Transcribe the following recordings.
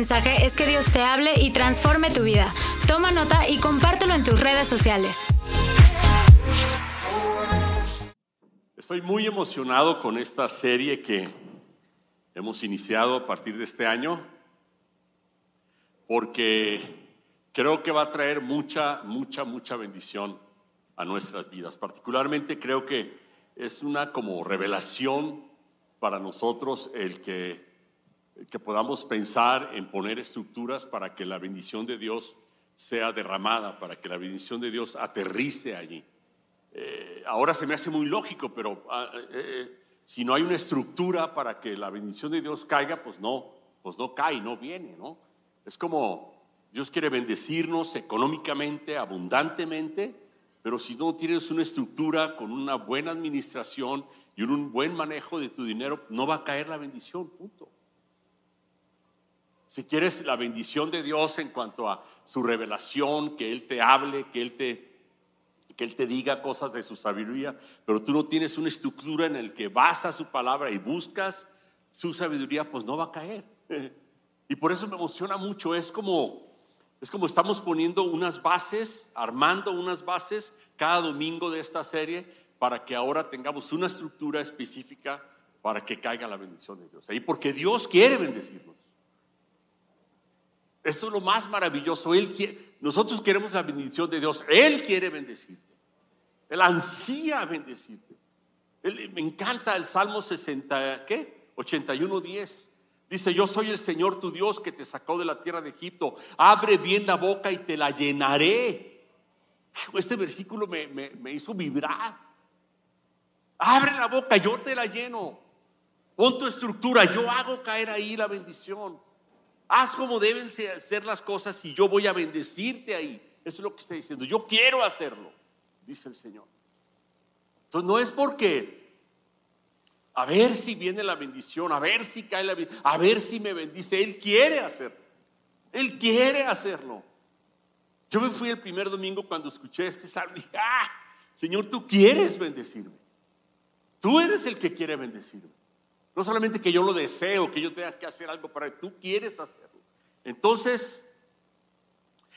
mensaje es que Dios te hable y transforme tu vida. Toma nota y compártelo en tus redes sociales. Estoy muy emocionado con esta serie que hemos iniciado a partir de este año, porque creo que va a traer mucha, mucha, mucha bendición a nuestras vidas. Particularmente creo que es una como revelación para nosotros el que, que podamos pensar en poner estructuras para que la bendición de Dios sea derramada, para que la bendición de Dios aterrice allí. Eh, ahora se me hace muy lógico, pero ah, eh, eh, si no hay una estructura para que la bendición de Dios caiga, pues no, pues no cae, no viene, ¿no? Es como Dios quiere bendecirnos económicamente, abundantemente, pero si no tienes una estructura con una buena administración y un buen manejo de tu dinero, no va a caer la bendición, punto. Si quieres la bendición de Dios en cuanto a su revelación, que Él te hable, que Él te, que Él te diga cosas de su sabiduría, pero tú no tienes una estructura en el que vas a su palabra y buscas su sabiduría, pues no va a caer. Y por eso me emociona mucho, es como es como estamos poniendo unas bases, armando unas bases cada domingo de esta serie para que ahora tengamos una estructura específica para que caiga la bendición de Dios. Y porque Dios quiere bendecirnos. Esto es lo más maravilloso. Él nosotros queremos la bendición de Dios. Él quiere bendecirte. Él ansía bendecirte. me encanta el Salmo 60, ¿qué? 81, 10. Dice, yo soy el Señor tu Dios que te sacó de la tierra de Egipto. Abre bien la boca y te la llenaré. Este versículo me, me, hizo vibrar. Abre la boca, yo te la lleno. Pon tu estructura, yo hago caer ahí la bendición. Haz como deben ser las cosas y yo voy a bendecirte ahí. Eso es lo que está diciendo. Yo quiero hacerlo, dice el Señor. Entonces no es porque a ver si viene la bendición, a ver si cae la bendición, a ver si me bendice. Él quiere hacerlo. Él quiere hacerlo. Yo me fui el primer domingo cuando escuché este salmo y dije, ah, Señor, tú quieres bendecirme. Tú eres el que quiere bendecirme. No solamente que yo lo deseo, que yo tenga que hacer algo para tú quieres hacerlo. Entonces,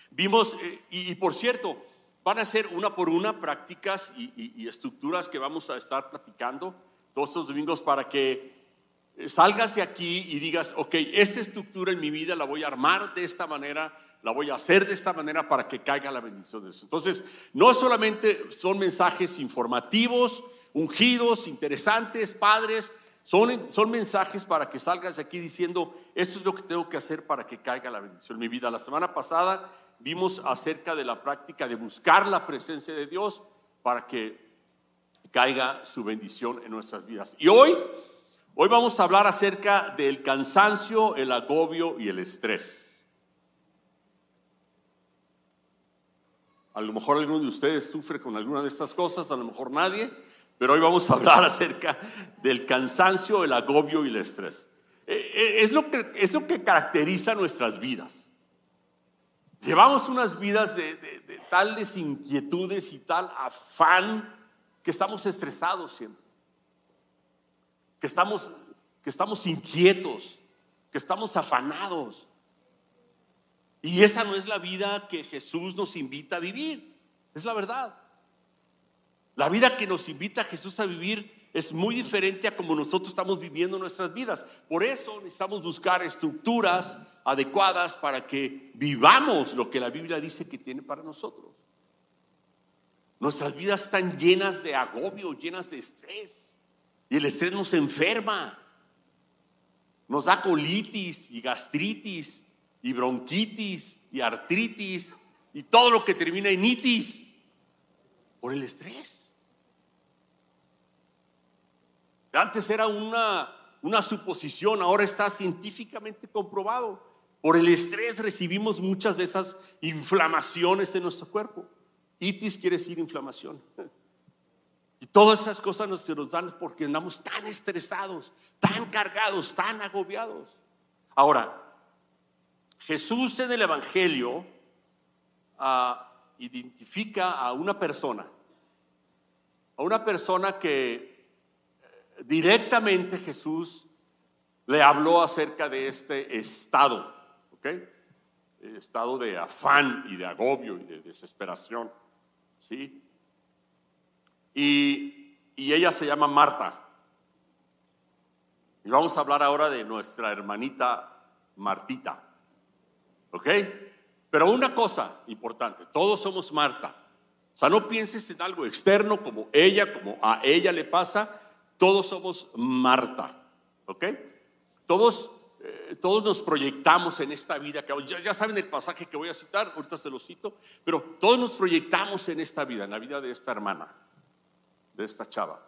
vimos, eh, y, por cierto, van a ser una por una prácticas y estructuras que vamos a estar platicando todos estos domingos para que salgas de aquí y digas, ok, esta estructura en mi vida la voy a armar de esta manera, la voy a hacer de esta manera para que caiga la bendición de Dios. Entonces, no solamente son mensajes informativos, ungidos, interesantes, padres, son, son mensajes para que salgas de aquí diciendo, esto es lo que tengo que hacer para que caiga la bendición en mi vida. La semana pasada vimos acerca de la práctica de buscar la presencia de Dios para que caiga su bendición en nuestras vidas. Y hoy, hoy vamos a hablar acerca del cansancio, el agobio y el estrés. A lo mejor alguno de ustedes sufre con alguna de estas cosas, a lo mejor nadie, pero hoy vamos a hablar acerca del cansancio, el agobio y el estrés. Eh, eh, es lo que, es lo que caracteriza nuestras vidas. Llevamos unas vidas de, de tales inquietudes y tal afán que estamos estresados siempre, que estamos, que estamos inquietos, que estamos afanados. Y esa no es la vida que Jesús nos invita a vivir, es la verdad. La vida que nos invita Jesús a vivir es muy diferente a como nosotros estamos viviendo nuestras vidas. Por eso necesitamos buscar estructuras adecuadas para que vivamos lo que la Biblia dice que tiene para nosotros. Nuestras vidas están llenas de agobio, llenas de estrés. Y el estrés nos enferma. Nos da colitis y gastritis y bronquitis y artritis y todo lo que termina en itis por el estrés. Antes era una, una suposición, ahora está científicamente comprobado. Por el estrés recibimos muchas de esas inflamaciones en nuestro cuerpo. Itis quiere decir inflamación. Y todas esas cosas nos, nos dan porque andamos tan estresados, tan cargados, tan agobiados. Ahora, Jesús en el Evangelio ah, identifica a una persona, a una persona que directamente Jesús le habló acerca de este estado. ¿ok? Estado de afán y de agobio y de desesperación, ¿sí? Y, y ella se llama Marta. Y vamos a hablar ahora de nuestra hermanita Martita, ¿ok? Pero una cosa importante, todos somos Marta. O sea, no pienses en algo externo como ella, como a ella le pasa. Todos somos Marta. ¿Ok? Todos, eh, todos nos proyectamos en esta vida. Ya, ya, saben el pasaje que voy a citar, ahorita se lo cito. Pero todos nos proyectamos en esta vida, en la vida de esta hermana, de esta chava.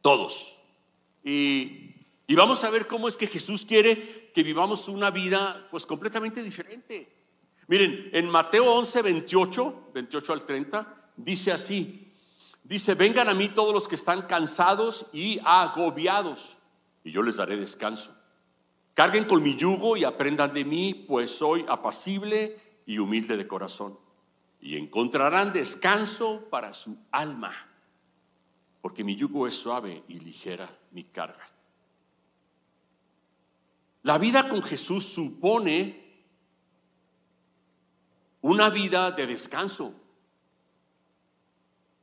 Todos. Y, y vamos a ver cómo es que Jesús quiere que vivamos una vida pues completamente diferente. Miren, en Mateo 11, 28, 28 al 30, dice así, dice, vengan a mí todos los que están cansados y agobiados, y yo les daré descanso. Carguen con mi yugo y aprendan de mí, pues soy apacible y humilde de corazón, y encontrarán descanso para su alma, porque mi yugo es suave y ligera mi carga. La vida con Jesús supone una vida de descanso.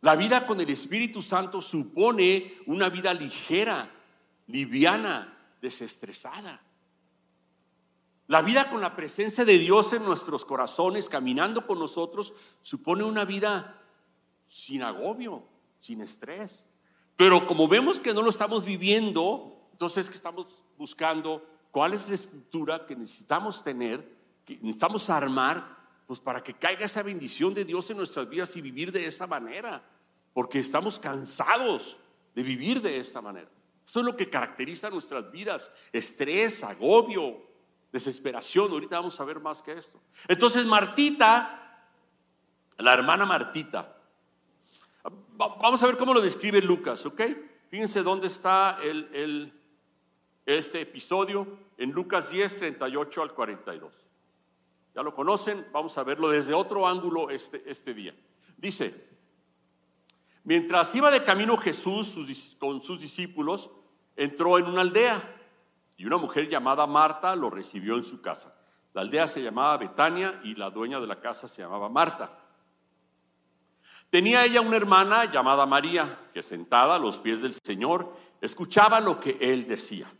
La vida con el Espíritu Santo supone una vida ligera, liviana, desestresada. La vida con la presencia de Dios en nuestros corazones, caminando con nosotros, supone una vida sin agobio, sin estrés. Pero como vemos que no lo estamos viviendo, entonces que estamos buscando cuál es la estructura que necesitamos tener, que necesitamos armar pues para que caiga esa bendición de Dios en nuestras vidas y vivir de esa manera, porque estamos cansados de vivir de esta manera. Esto es lo que caracteriza nuestras vidas, estrés, agobio, desesperación. Ahorita vamos a ver más que esto. Entonces Martita, la hermana Martita, vamos a ver cómo lo describe Lucas, ¿ok? Fíjense dónde está el, este episodio, en Lucas 10, 38 al 42. Ya lo conocen, vamos a verlo desde otro ángulo este, este día. Dice, mientras iba de camino Jesús con sus discípulos, entró en una aldea y una mujer llamada Marta lo recibió en su casa. La aldea se llamaba Betania y la dueña de la casa se llamaba Marta. Tenía ella una hermana llamada María, que sentada a los pies del Señor escuchaba lo que él decía.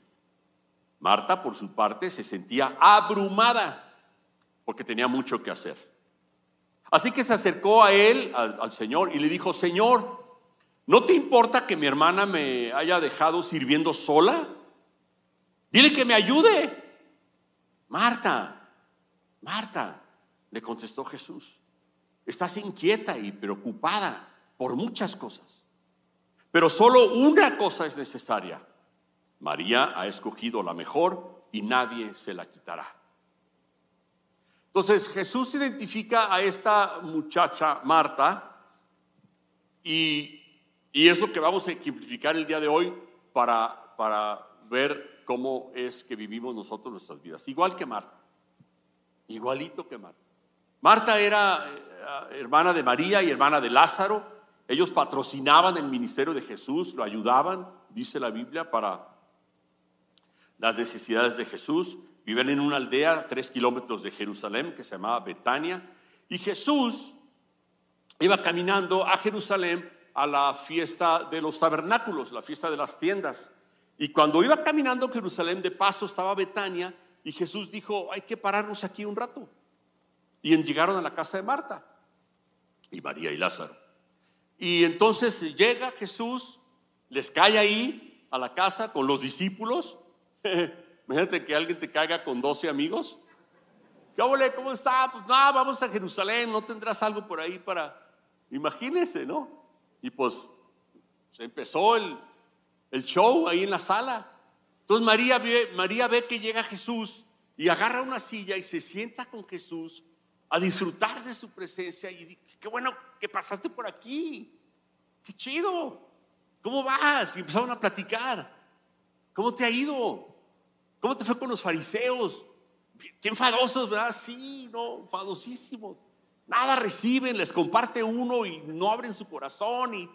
Marta, por su parte, se sentía abrumada porque tenía mucho que hacer. Así que se acercó a él, al, Señor, y le dijo, Señor, ¿no te importa que mi hermana me haya dejado sirviendo sola? Dile que me ayude. Marta, Marta, le contestó Jesús, estás inquieta y preocupada por muchas cosas, pero solo una cosa es necesaria. María ha escogido la mejor y nadie se la quitará. Entonces Jesús identifica a esta muchacha Marta y, es lo que vamos a ejemplificar el día de hoy para, para ver cómo es que vivimos nosotros nuestras vidas. Igual que Marta, igualito que Marta. Marta era eh, hermana de María y hermana de Lázaro. Ellos patrocinaban el ministerio de Jesús, lo ayudaban, dice la Biblia, para las necesidades de Jesús. Vivían en una aldea tres kilómetros de Jerusalén que se llamaba Betania. Y Jesús iba caminando a Jerusalén a la fiesta de los tabernáculos, la fiesta de las tiendas. Y cuando iba caminando a Jerusalén, de paso estaba Betania y Jesús dijo, hay que pararnos aquí un rato. Y llegaron a la casa de Marta y María y Lázaro. Y entonces llega Jesús, les cae ahí a la casa con los discípulos. Imagínate que alguien te caiga con 12 amigos. ¿Qué ole? ¿Cómo está? Pues nada, vamos a Jerusalén, no tendrás algo por ahí para... Imagínese, ¿no? Y pues se empezó el, el show ahí en la sala. Entonces María ve, María ve que llega Jesús y agarra una silla y se sienta con Jesús a disfrutar de su presencia y qué bueno que pasaste por aquí, qué chido, ¿cómo vas? Y empezaron a platicar, ¿cómo te ha ido? ¿Cómo te fue con los fariseos? Qué enfadosos, ¿verdad? Sí, no, enfadosísimos. Nada reciben, les comparte uno y no abren su corazón. Y,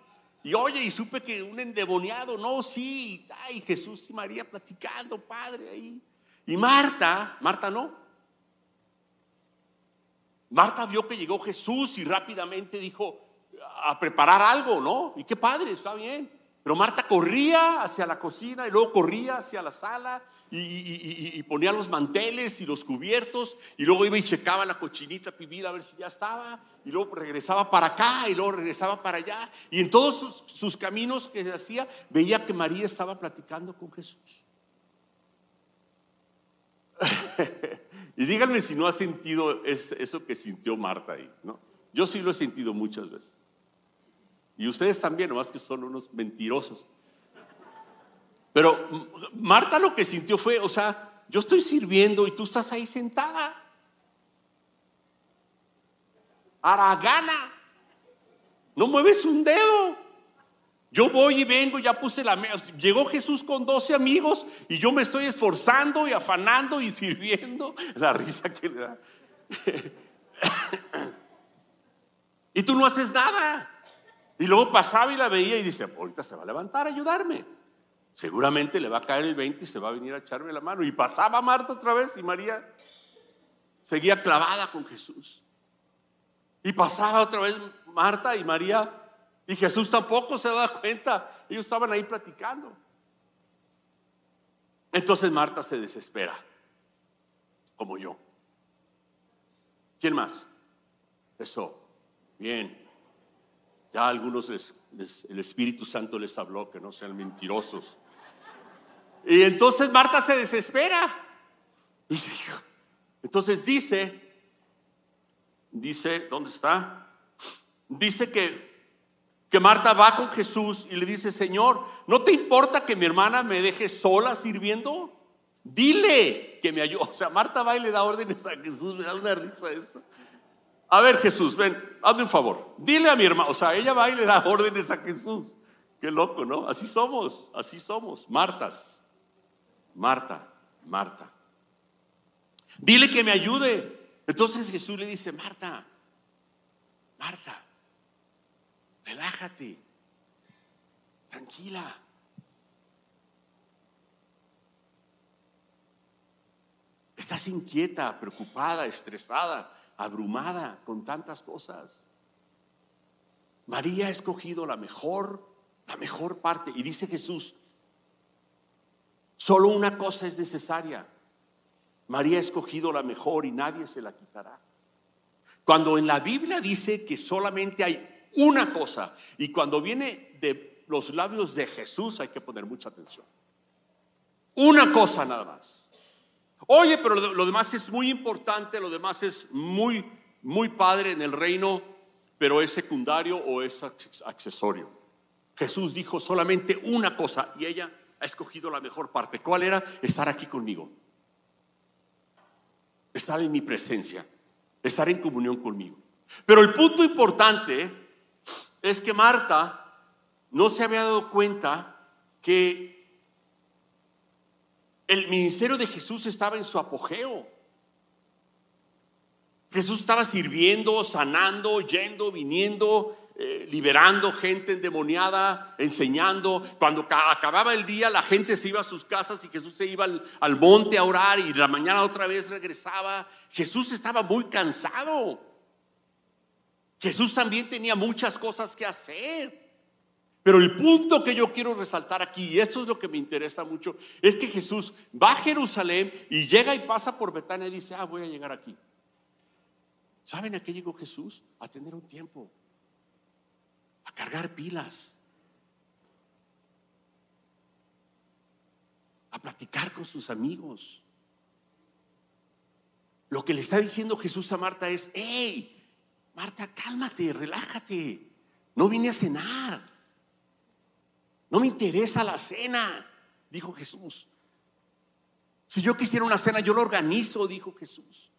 y oye, y supe que un endemoniado, no, sí. Ay, Jesús y María platicando, Padre, ahí. Y Marta, Marta no. Marta vio que llegó Jesús y rápidamente dijo a preparar algo, ¿no? Y qué padre, está bien. Pero Marta corría hacia la cocina y luego corría hacia la sala y, ponía los manteles y los cubiertos y luego iba y checaba la cochinita pibil a ver si ya estaba y luego regresaba para acá y luego regresaba para allá y en todos sus, caminos que hacía veía que María estaba platicando con Jesús. y díganme si no ha sentido eso que sintió Marta ahí, ¿no? Yo sí lo he sentido muchas veces. Y ustedes también, nomás que son unos mentirosos. Pero Marta lo que sintió fue, o sea, yo estoy sirviendo y tú estás ahí sentada. Aragana. No mueves un dedo. Yo voy y vengo, ya puse la mesa. Llegó Jesús con 12 amigos y yo me estoy esforzando y afanando y sirviendo. La risa que le da. y tú no haces nada. Y luego pasaba y la veía y dice, ahorita se va a levantar a ayudarme seguramente le va a caer el 20 y se va a venir a echarme la mano. Y pasaba Marta otra vez y María seguía clavada con Jesús. Y pasaba otra vez Marta y María y Jesús tampoco se daba cuenta. Ellos estaban ahí platicando. Entonces Marta se desespera, como yo. ¿Quién más? Eso. Bien. Ya algunos el Espíritu Santo les habló que no sean mentirosos. Y entonces Marta se desespera. entonces dice, dice, ¿dónde está? Dice que, que Marta va con Jesús y le dice, Señor, ¿no te importa que mi hermana me deje sola sirviendo? Dile que me ayude. O sea, Marta va y le da órdenes a Jesús, me da una risa eso. A ver, Jesús, ven, hazme un favor. Dile a mi hermana, o sea, ella va y le da órdenes a Jesús. Qué loco, ¿no? Así somos, así somos, Martas. Marta, Marta. Dile que me ayude. Entonces Jesús le dice, Marta, Marta, relájate, tranquila. Estás inquieta, preocupada, estresada, abrumada con tantas cosas. María ha escogido la mejor, la mejor parte. Y dice Jesús, Solo una cosa es necesaria. María ha escogido la mejor y nadie se la quitará. Cuando en la Biblia dice que solamente hay una cosa y cuando viene de los labios de Jesús hay que poner mucha atención. Una cosa nada más. Oye, pero lo, demás es muy importante, lo demás es muy, muy padre en el reino, pero es secundario o es accesorio. Jesús dijo solamente una cosa y ella ha escogido la mejor parte. ¿Cuál era? Estar aquí conmigo. Estar en mi presencia. Estar en comunión conmigo. Pero el punto importante es que Marta no se había dado cuenta que el ministerio de Jesús estaba en su apogeo. Jesús estaba sirviendo, sanando, yendo, viniendo, eh, liberando gente endemoniada, enseñando. Cuando acababa el día, la gente se iba a sus casas y Jesús se iba al, monte a orar y la mañana otra vez regresaba. Jesús estaba muy cansado. Jesús también tenía muchas cosas que hacer. Pero el punto que yo quiero resaltar aquí, y esto es lo que me interesa mucho, es que Jesús va a Jerusalén y llega y pasa por Betania y dice, ah, voy a llegar aquí. ¿Saben a qué llegó Jesús? A tener un tiempo cargar pilas, a platicar con sus amigos. Lo que le está diciendo Jesús a Marta es, hey, Marta, cálmate, relájate. No vine a cenar. No me interesa la cena, dijo Jesús. Si yo quisiera una cena, yo lo organizo, dijo Jesús.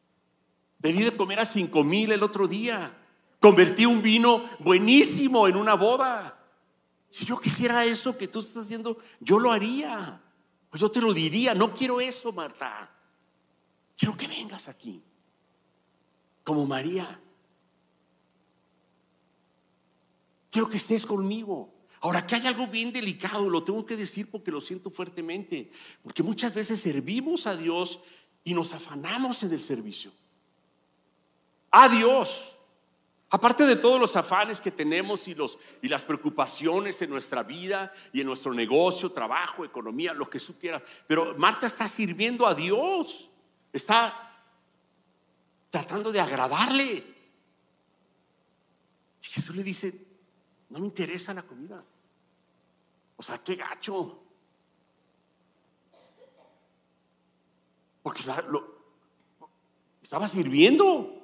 Pedí de comer a cinco mil el otro día. Convertí un vino buenísimo en una boda. Si yo quisiera eso que tú estás haciendo, yo lo haría. Pues yo te lo diría, no quiero eso, Marta. Quiero que vengas aquí, como María. Quiero que estés conmigo. Ahora, que hay algo bien delicado, lo tengo que decir porque lo siento fuertemente, porque muchas veces servimos a Dios y nos afanamos en el servicio. a Dios. Aparte de todos los afanes que tenemos y, los, y las preocupaciones en nuestra vida y en nuestro negocio, trabajo, economía, lo que tú quieras. Pero Marta está sirviendo a Dios. Está tratando de agradarle. Y Jesús le dice, no me interesa la comida. O sea, qué gacho. Porque estaba sirviendo.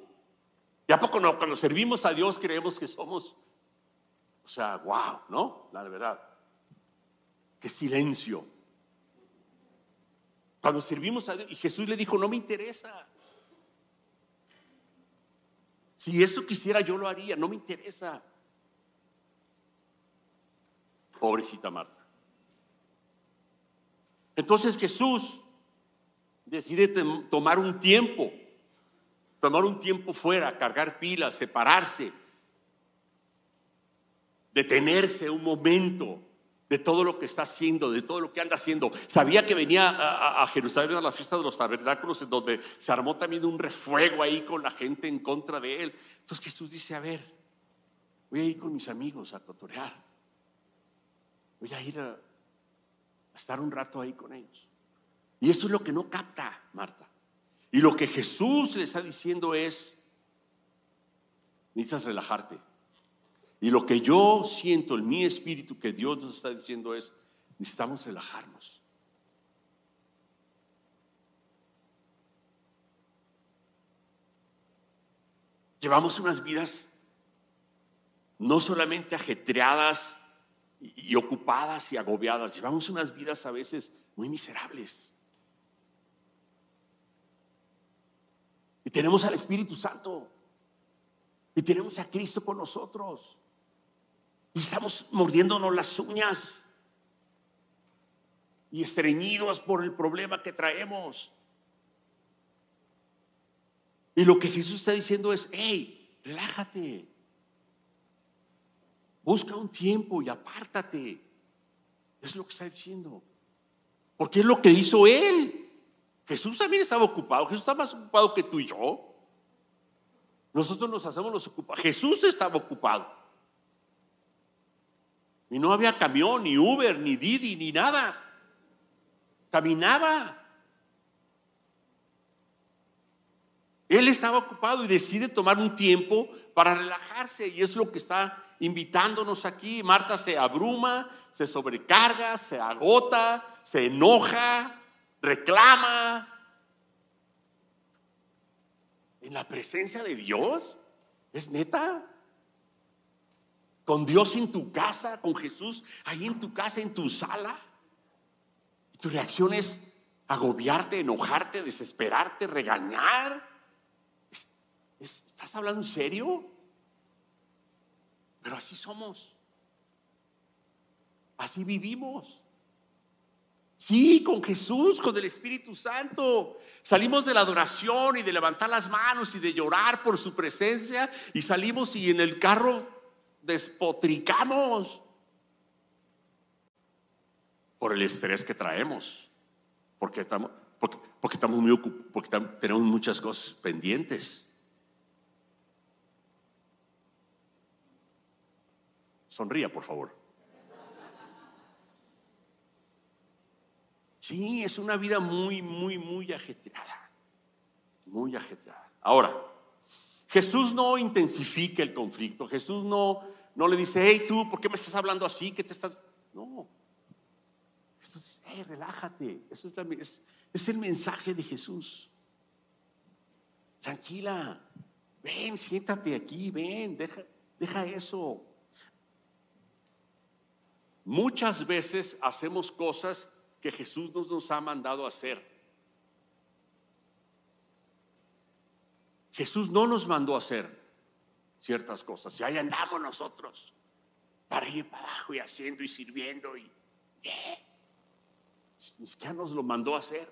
¿Y a poco no? Cuando servimos a Dios creemos que somos, o sea, wow, ¿no? La verdad. Qué silencio. Cuando servimos a Dios, y Jesús le dijo, no me interesa. Si eso quisiera, yo lo haría, no me interesa. Pobrecita Marta. Entonces Jesús decide tomar un tiempo tomar un tiempo fuera, cargar pilas, separarse, detenerse un momento de todo lo que está haciendo, de todo lo que anda haciendo. Sabía que venía a, Jerusalén a la fiesta de los tabernáculos, en donde se armó también un refuego ahí con la gente en contra de él. Entonces Jesús dice, a ver, voy a ir con mis amigos a totorear. Voy a ir a estar un rato ahí con ellos. Y eso es lo que no capta Marta. Y lo que Jesús le está diciendo es, necesitas relajarte. Y lo que yo siento en mi espíritu que Dios nos está diciendo es, necesitamos relajarnos. Llevamos unas vidas no solamente ajetreadas y ocupadas y agobiadas, llevamos unas vidas a veces muy miserables. Y tenemos al Espíritu Santo. Y tenemos a Cristo con nosotros. Y estamos mordiéndonos las uñas. Y estreñidos por el problema que traemos. Y lo que Jesús está diciendo es, hey, relájate. Busca un tiempo y apártate. Es lo que está diciendo. Porque es lo que hizo Él. Jesús también estaba ocupado. Jesús estaba más ocupado que tú y yo. Nosotros nos hacemos los ocupados. Jesús estaba ocupado. Y no había camión, ni Uber, ni Didi, ni nada. Caminaba. Él estaba ocupado y decide tomar un tiempo para relajarse. Y es lo que está invitándonos aquí. Marta se abruma, se sobrecarga, se agota, se enoja reclama en la presencia de Dios. ¿Es neta? Con Dios en tu casa, con Jesús ahí en tu casa, en tu sala. Y tu reacción es agobiarte, enojarte, desesperarte, regañar. ¿Estás hablando en serio? Pero así somos. Así vivimos. Sí, con Jesús, con el Espíritu Santo. Salimos de la adoración y de levantar las manos y de llorar por su presencia y salimos y en el carro despotricamos por el estrés que traemos, porque estamos, porque, porque estamos muy ocupados, porque tenemos muchas cosas pendientes. Sonría, por favor. Sí, es una vida muy, muy, muy ajetreada. Muy ajetreada. Ahora, Jesús no intensifica el conflicto. Jesús no, no le dice, hey tú, ¿por qué me estás hablando así? ¿Qué te estás.? No. Jesús dice, hey, relájate. Eso es, es, el mensaje de Jesús. Tranquila. Ven, siéntate aquí, ven, deja, deja eso. Muchas veces hacemos cosas que Jesús nos, nos ha mandado hacer. Jesús no nos mandó a hacer ciertas cosas. Y ahí andamos nosotros, para ir para abajo y haciendo y sirviendo. Y, ¿eh? Ni siquiera nos lo mandó a hacer.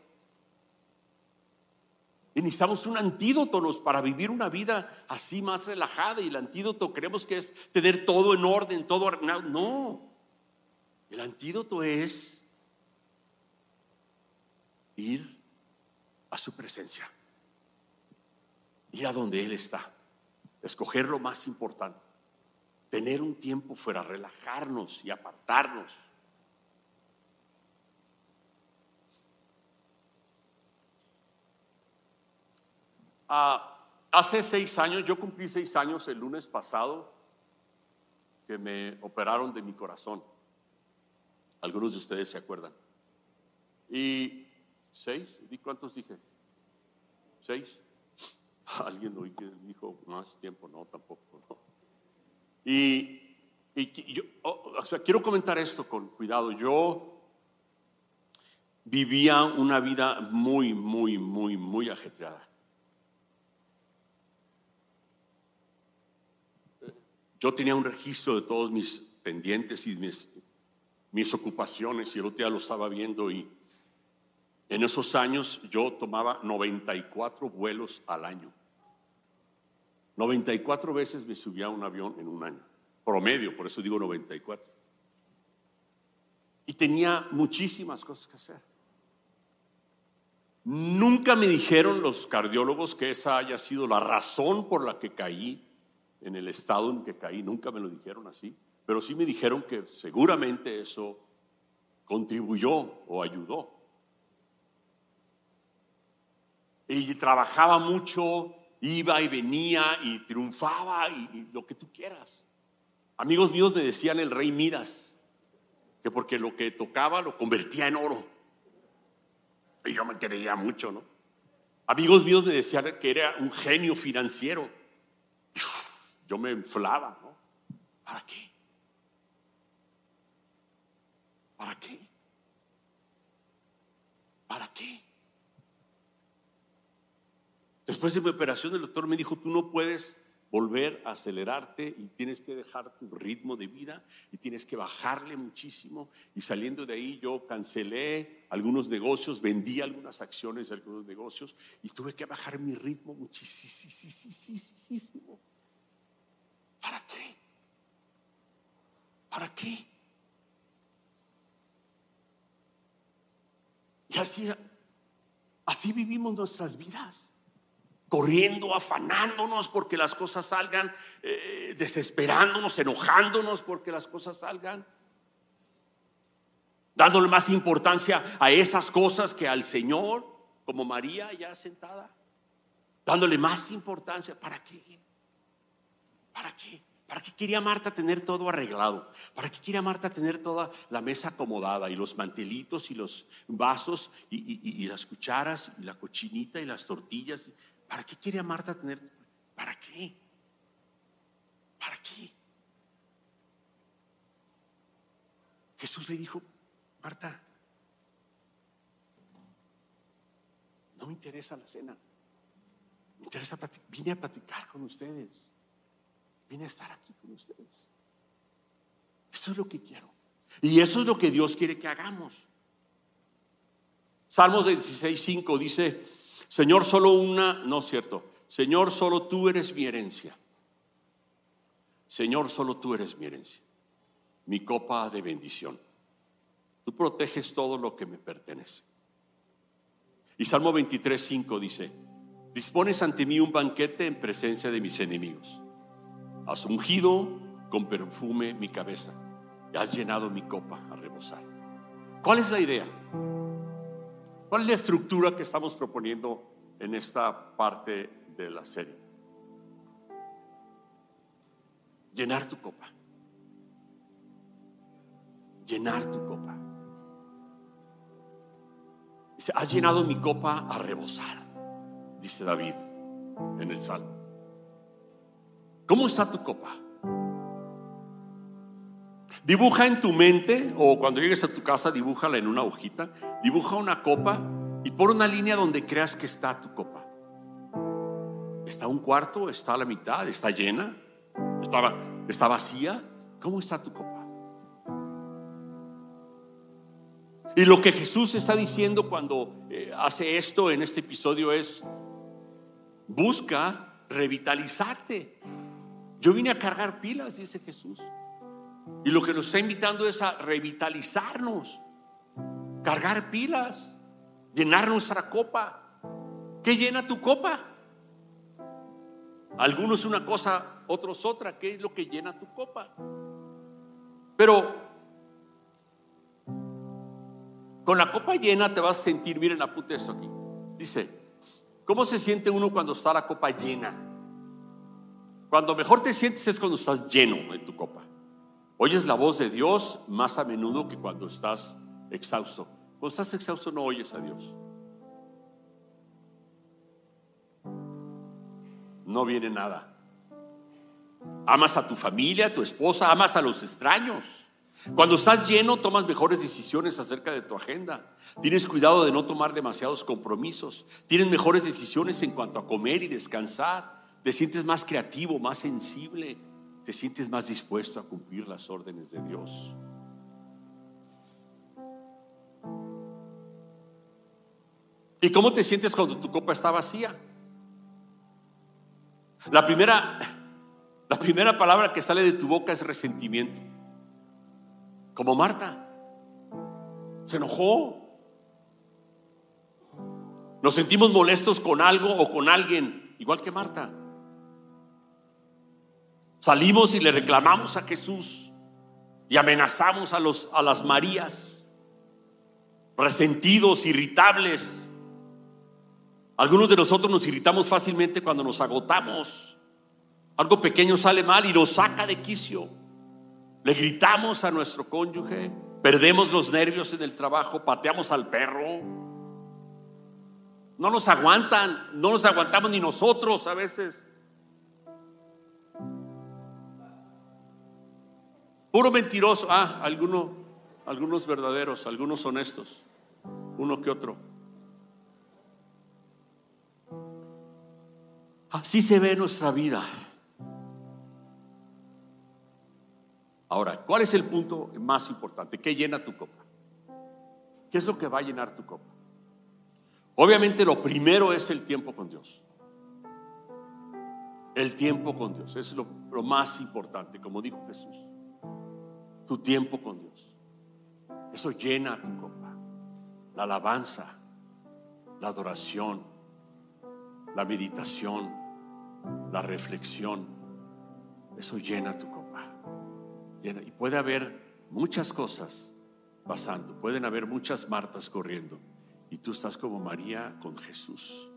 Y necesitamos un antídoto para vivir una vida así más relajada. Y el antídoto creemos que es tener todo en orden, todo No. El antídoto es ir a su presencia, ir a donde Él está, escoger lo más importante, tener un tiempo fuera, relajarnos y apartarnos. Ah, hace seis años, yo cumplí seis años el lunes pasado que me operaron de mi corazón. Algunos de ustedes se acuerdan. Y seis, ¿y cuántos dije? ¿Seis? Alguien oí que dijo más tiempo, no, tampoco. Y, yo, oh, o sea, quiero comentar esto con cuidado. Yo vivía una vida muy, muy, muy, muy ajetreada. Yo tenía un registro de todos mis pendientes y mis, mis ocupaciones y el otro día lo estaba viendo y en esos años yo tomaba 94 vuelos al año. 94 veces me subía a un avión en un año, promedio, por eso digo 94. Y tenía muchísimas cosas que hacer. Nunca me dijeron los cardiólogos que esa haya sido la razón por la que caí en el estado en que caí, nunca me lo dijeron así, pero sí me dijeron que seguramente eso contribuyó o ayudó. Y trabajaba mucho, iba y venía y triunfaba y, lo que tú quieras. Amigos míos me decían el rey Midas, que porque lo que tocaba lo convertía en oro. Y yo me creía mucho, ¿no? Amigos míos me decían que era un genio financiero yo me inflaba, ¿no? ¿Para qué? ¿Para qué? ¿Para qué? Después de mi operación, el doctor me dijo, tú no puedes volver a acelerarte y tienes que dejar tu ritmo de vida y tienes que bajarle muchísimo. Y saliendo de ahí yo cancelé algunos negocios, vendí algunas acciones de algunos negocios y tuve que bajar mi ritmo muchísimo. ¿Para qué? ¿Para qué? Y así, así vivimos nuestras vidas, corriendo, afanándonos porque las cosas salgan, eh, desesperándonos, enojándonos porque las cosas salgan, dándole más importancia a esas cosas que al Señor, como María ya sentada, dándole más importancia. ¿Para qué? ¿Para qué? ¿Para qué quería Marta tener todo arreglado? ¿Para qué quería Marta tener toda la mesa acomodada y los mantelitos y los vasos y, las cucharas y la cochinita y las tortillas? ¿Para qué quería Marta tener? ¿Para qué? ¿Para qué? Jesús le dijo, Marta, no me interesa la cena, me interesa, vine a platicar con ustedes. Vine a estar aquí con ustedes. Eso es lo que quiero. Y eso es lo que Dios quiere que hagamos. Salmos 16.5 dice, Señor, solo una, no es cierto, Señor, solo tú eres mi herencia. Señor, solo tú eres mi herencia, mi copa de bendición. Tú proteges todo lo que me pertenece. Y Salmo 23.5 dice, dispones ante mí un banquete en presencia de mis enemigos. Has ungido con perfume mi cabeza y has llenado mi copa a rebosar. ¿Cuál es la idea? ¿Cuál es la estructura que estamos proponiendo en esta parte de la serie? Llenar tu copa. Llenar tu copa. Has llenado mi copa a rebosar, dice David en el Salmo. ¿Cómo está tu copa? Dibuja en tu mente o cuando llegues a tu casa, dibújala en una hojita. Dibuja una copa y pon una línea donde creas que está tu copa. ¿Está un cuarto? ¿Está a la mitad? ¿Está llena? ¿Está, vacía? ¿Cómo está tu copa? Y lo que Jesús está diciendo cuando eh, hace esto en este episodio es, busca revitalizarte. Yo vine a cargar pilas, dice Jesús. Y lo que nos está invitando es a revitalizarnos, cargar pilas, llenar nuestra copa. ¿Qué llena tu copa? Algunos una cosa, otros otra. ¿Qué es lo que llena tu copa? Pero con la copa llena te vas a sentir, miren, apunte esto aquí. Dice, ¿cómo se siente uno cuando está la copa llena? Cuando mejor te sientes es cuando estás lleno en tu copa. Oyes la voz de Dios más a menudo que cuando estás exhausto. Cuando estás exhausto no oyes a Dios. No viene nada. Amas a tu familia, a tu esposa, amas a los extraños. Cuando estás lleno, tomas mejores decisiones acerca de tu agenda. Tienes cuidado de no tomar demasiados compromisos. Tienes mejores decisiones en cuanto a comer y descansar. Te sientes más creativo, más sensible. Te sientes más dispuesto a cumplir las órdenes de Dios. ¿Y cómo te sientes cuando tu copa está vacía? La primera, la primera palabra que sale de tu boca es resentimiento. Como Marta. Se enojó. Nos sentimos molestos con algo o con alguien, igual que Marta. Salimos y le reclamamos a Jesús y amenazamos a, los, a las Marías, resentidos, irritables. Algunos de nosotros nos irritamos fácilmente cuando nos agotamos. Algo pequeño sale mal y nos saca de quicio. Le gritamos a nuestro cónyuge, perdemos los nervios en el trabajo, pateamos al perro. No nos aguantan, no nos aguantamos ni nosotros a veces. Puro mentiroso. Ah, alguno, algunos verdaderos, algunos honestos, uno que otro. Así se ve nuestra vida. Ahora, ¿cuál es el punto más importante? ¿Qué llena tu copa? ¿Qué es lo que va a llenar tu copa? Obviamente lo primero es el tiempo con Dios. El tiempo con Dios es lo, lo más importante, como dijo Jesús. Tu tiempo con Dios. Eso llena tu copa. La alabanza, la adoración, la meditación, la reflexión. Eso llena tu copa. Y puede haber muchas cosas pasando, pueden haber muchas Martas corriendo. Y tú estás como María con Jesús.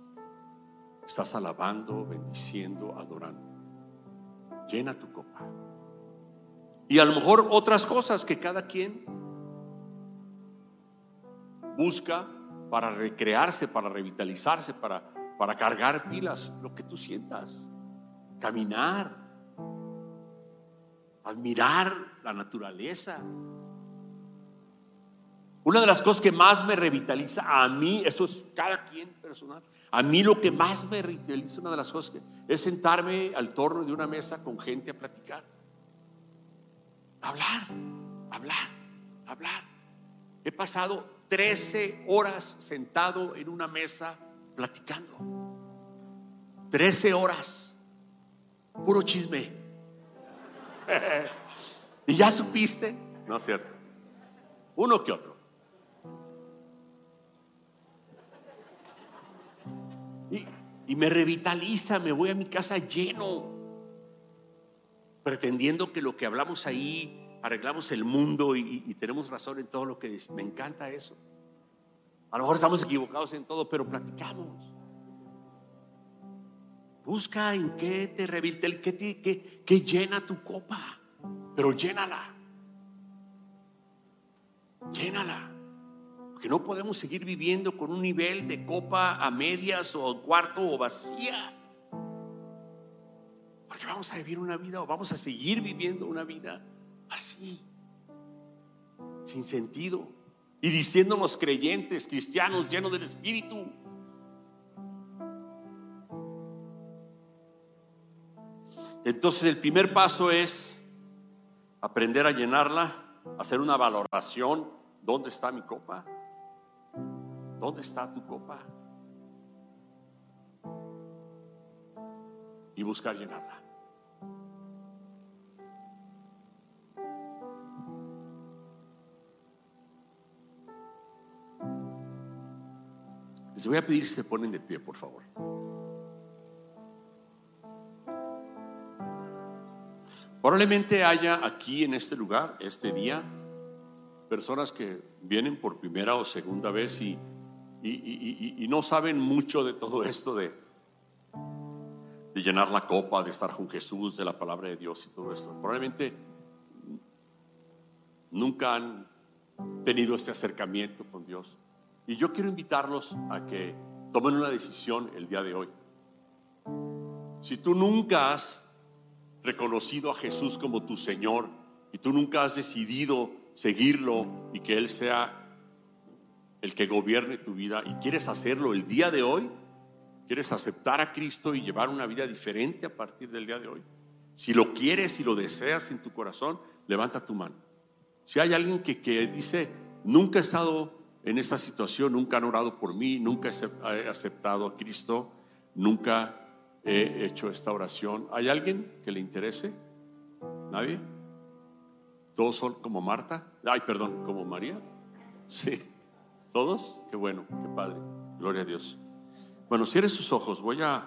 Estás alabando, bendiciendo, adorando. Llena tu copa. Y a lo mejor otras cosas que cada quien busca para recrearse, para revitalizarse, para, para cargar pilas, lo que tú sientas. Caminar, admirar la naturaleza. Una de las cosas que más me revitaliza a mí, eso es cada quien personal, a mí lo que más me revitaliza, una de las cosas que es sentarme al torno de una mesa con gente a platicar. Hablar, hablar, hablar. He pasado 13 horas sentado en una mesa platicando. 13 horas. Puro chisme. ¿Y ya supiste? No es cierto. Uno que otro. Y, me revitaliza, me voy a mi casa lleno, pretendiendo que lo que hablamos ahí, arreglamos el mundo y, tenemos razón en todo lo que dice. Me encanta eso. A lo mejor estamos equivocados en todo, pero platicamos. Busca en qué te revitaliza, qué, qué, llena tu copa, pero llénala. Llénala. Porque no podemos seguir viviendo con un nivel de copa a medias o cuarto o vacía. Porque vamos a vivir una vida o vamos a seguir viviendo una vida así, sin sentido. Y diciéndonos creyentes, cristianos, llenos del Espíritu. Entonces el primer paso es aprender a llenarla, hacer una valoración. ¿Dónde está mi copa? ¿Dónde está tu copa? Y buscar llenarla. Les voy a pedir si se ponen de pie, por favor. Probablemente haya aquí en este lugar, este día, personas que vienen por primera o segunda vez y, y, no saben mucho de todo esto de, de llenar la copa, de estar con Jesús, de la palabra de Dios y todo esto. Probablemente nunca han tenido este acercamiento con Dios. Y yo quiero invitarlos a que tomen una decisión el día de hoy. Si tú nunca has reconocido a Jesús como tu Señor y tú nunca has decidido seguirlo y que Él sea el que gobierne tu vida y quieres hacerlo el día de hoy, quieres aceptar a Cristo y llevar una vida diferente a partir del día de hoy. Si lo quieres y lo deseas en tu corazón, levanta tu mano. Si hay alguien que, que dice, nunca he estado en esta situación, nunca han orado por mí, nunca he aceptado a Cristo, nunca he hecho esta oración. ¿Hay alguien que le interese? ¿Nadie? ¿Todos son como Marta? Ay, perdón, como María. Sí. ¿Todos? Qué bueno, qué padre. Gloria a Dios. Bueno, cierre sus ojos. Voy a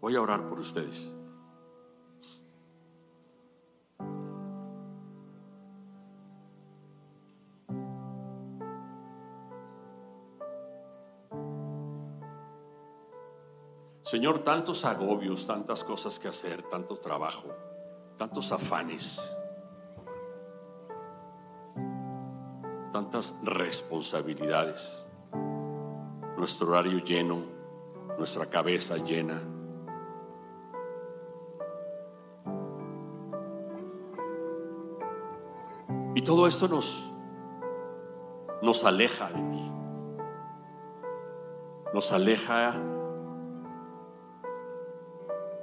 voy a orar por ustedes. Señor, tantos agobios, tantas cosas que hacer, tanto trabajo, tantos afanes, tantas responsabilidades, nuestro horario lleno, nuestra cabeza llena. Y todo esto nos, nos aleja de ti. Nos aleja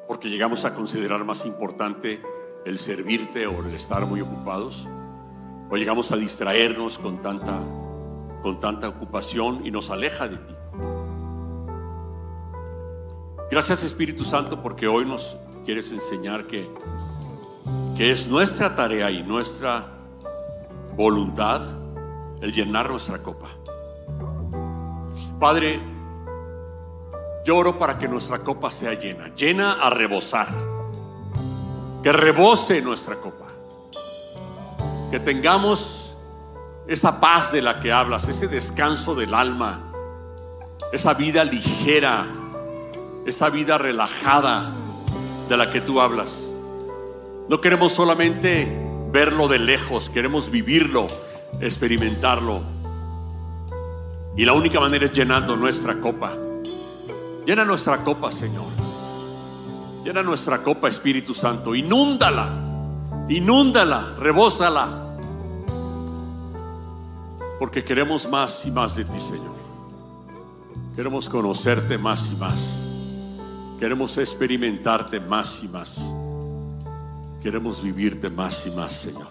porque llegamos a considerar más importante el servirte o el estar muy ocupados, o llegamos a distraernos con tanta, con tanta ocupación y nos aleja de ti. Gracias Espíritu Santo porque hoy nos quieres enseñar que, que es nuestra tarea y nuestra voluntad el llenar nuestra copa. Padre, yo oro para que nuestra copa sea llena, llena a rebosar. Que rebose nuestra copa. Que tengamos esa paz de la que hablas, ese descanso del alma, esa vida ligera, esa vida relajada de la que tú hablas. No queremos solamente verlo de lejos, queremos vivirlo, experimentarlo. Y la única manera es llenando nuestra copa Llena nuestra copa, Señor. Llena nuestra copa, Espíritu Santo. Inúndala. Inúndala. Rebósala. Porque queremos más y más de ti, Señor. Queremos conocerte más y más. Queremos experimentarte más y más. Queremos vivirte más y más, Señor.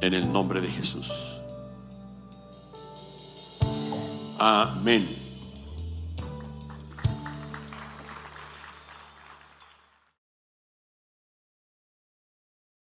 En el nombre de Jesús. Amén.